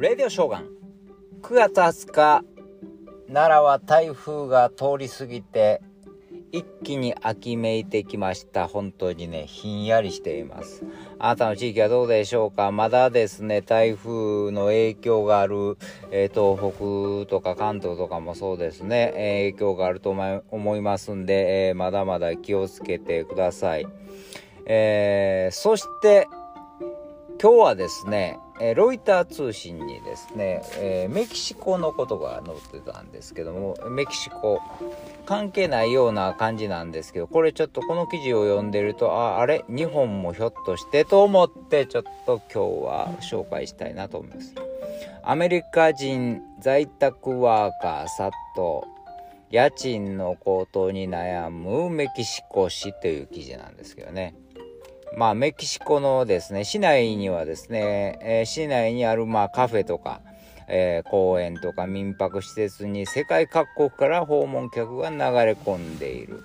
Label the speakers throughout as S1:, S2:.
S1: レディオショーガン。9月20日奈良は台風が通り過ぎて一気に秋めいてきました。本当にねひんやりしています。あなたの地域はどうでしょうか？まだですね台風の影響がある、えー、東北とか関東とかもそうですね、え、影響があると思いますんで、えー、まだまだ気をつけてください。え、そして今日はですねえロイター通信にですね、え、メキシコのことが載ってたんですけどもメキシコ。関係ないような感じなんですけどこれちょっとこの記事を読んでるとああれ？日本もひょっとしてと思ってちょっと今日は紹介したいなと思います。アメリカ人在宅ワーカー殺到家賃の高騰に悩むメキシコ市という記事なんですけどね。まあ、メキシコのですね、市内にはですね、えー、市内にあるまあカフェとか、えー、公園とか民泊施設に世界各国から訪問客が流れ込んでいる。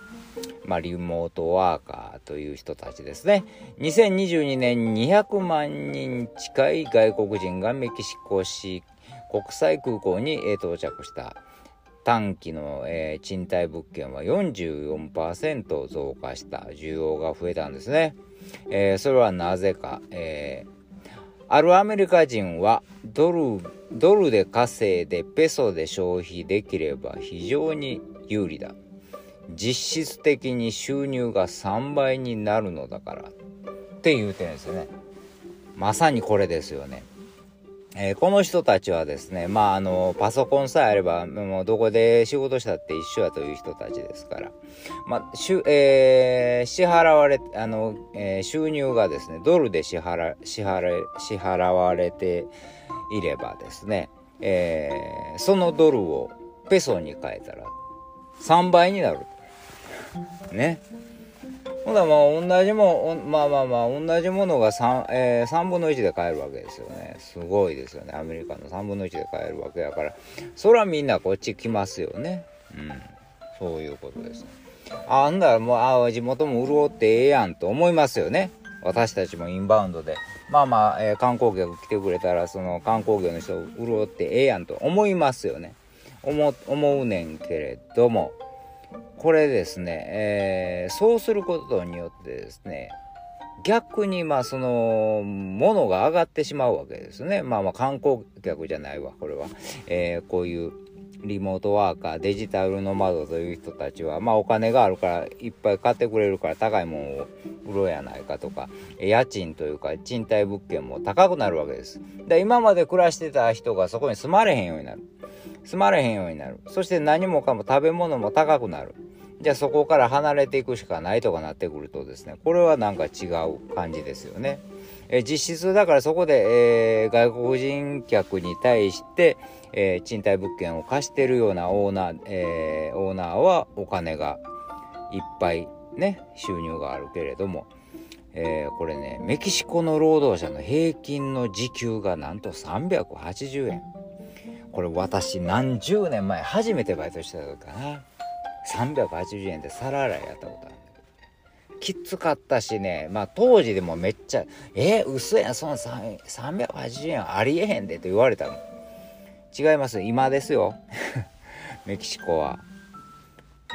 S1: まあ、リモートワーカーという人たちですね。2022年200万人近い外国人がメキシコ市国際空港に到着した。短期の、えー、賃貸物件は44%増加した。需要が増えたんですね。えー、それはなぜか、えー、あるアメリカ人はドルドルで稼いでペソで消費できれば非常に有利だ。実質的に収入が3倍になるのだから。って言うてるんですよね。まさにこれですよね。えー、この人たちはですね、まあ、あの、パソコンさえあれば、もうどこで仕事したって一緒やという人たちですから、まあ、しゅ、えー、支払われ、あの、えー、収入がですね、ドルで支払、支払、支払われていればですね、えー、そのドルをペソに変えたら3倍になる。ね。ほんだまあ同じもまあまあまあ同じものが 3,、えー、3分の1で買えるわけですよね。すごいですよね。アメリカの3分の1で買えるわけやから。そらみんなこっち来ますよね。うん。そういうことです。あんだらもうあ地元も潤ってええやんと思いますよね。私たちもインバウンドで。まあまあ、えー、観光客来てくれたらその観光業の人潤ってええやんと思いますよね。思思うねんけれども。これですね、えー、そうすることによってですね、逆にまあその、ものが上がってしまうわけですね。まあまあ観光客じゃないわ、これは。えー、こういうリモートワーカー、デジタルの窓という人たちは、まあお金があるからいっぱい買ってくれるから高いもんを売ろうやないかとか、家賃というか賃貸物件も高くなるわけです。で、今まで暮らしてた人がそこに住まれへんようになる。住まれへんようになる。そして何もかも食べ物も高くなる。じゃあそこから離れていくしかないとかなってくるとですね、これはなんか違う感じですよね。え実質だからそこで、えー、外国人客に対して、えー、賃貸物件を貸してるようなオーナー、えー、オーナーはお金がいっぱいね、収入があるけれども、え、これね、メキシコの労働者の平均の時給がなんと380円。これ私何十年前初めてバイトしてた時かな。380円で皿洗いやったことあるきつかったしね。まあ当時でもめっちゃ「えー、嘘やん。そんな380円ありえへんで」と言われたの。違います。今ですよ。メキシコは。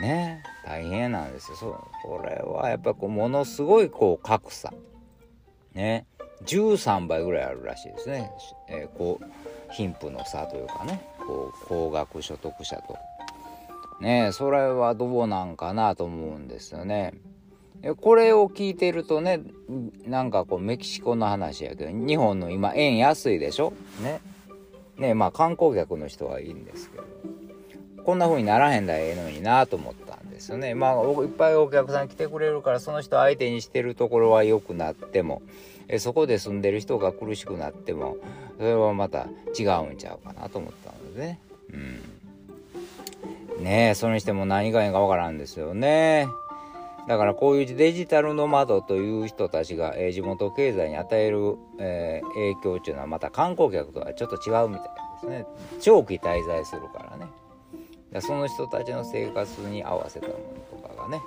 S1: ね。大変なんですよ。そう。これはやっぱこうものすごいこう格差。ね。13倍ぐらいあるらしいですね、えー、こう貧富の差というかねこう高額所得者と。ねそれはどうなんかなと思うんですよね。これを聞いてるとねなんかこうメキシコの話やけど日本の今円安いでしょ？ね。ねまあ観光客の人はいいんですけどこんな風にならへんだらええのになと思った。ですよね。まあいっぱいお客さん来てくれるからその人相手にしてるところは良くなってもえそこで住んでる人が苦しくなってもそれはまた違うんちゃうかなと思ったのでね。うん。ねえそれにしても何がいいかわからんですよね。だからこういうデジタルの窓という人たちが、えー、地元経済に与える、えー、影響っていうのはまた観光客とはちょっと違うみたいですね。長期滞在するからね。その人たちの生活に合わせたものとかがね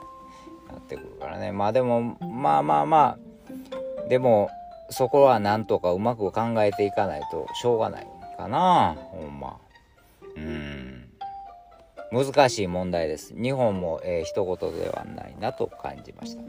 S1: なってくるからね。まあでもまあまあまあでもそこはなんとかうまく考えていかないとしょうがないかなほんま。うん。難しい問題です。日本も、えー、一言ではないなと感じました。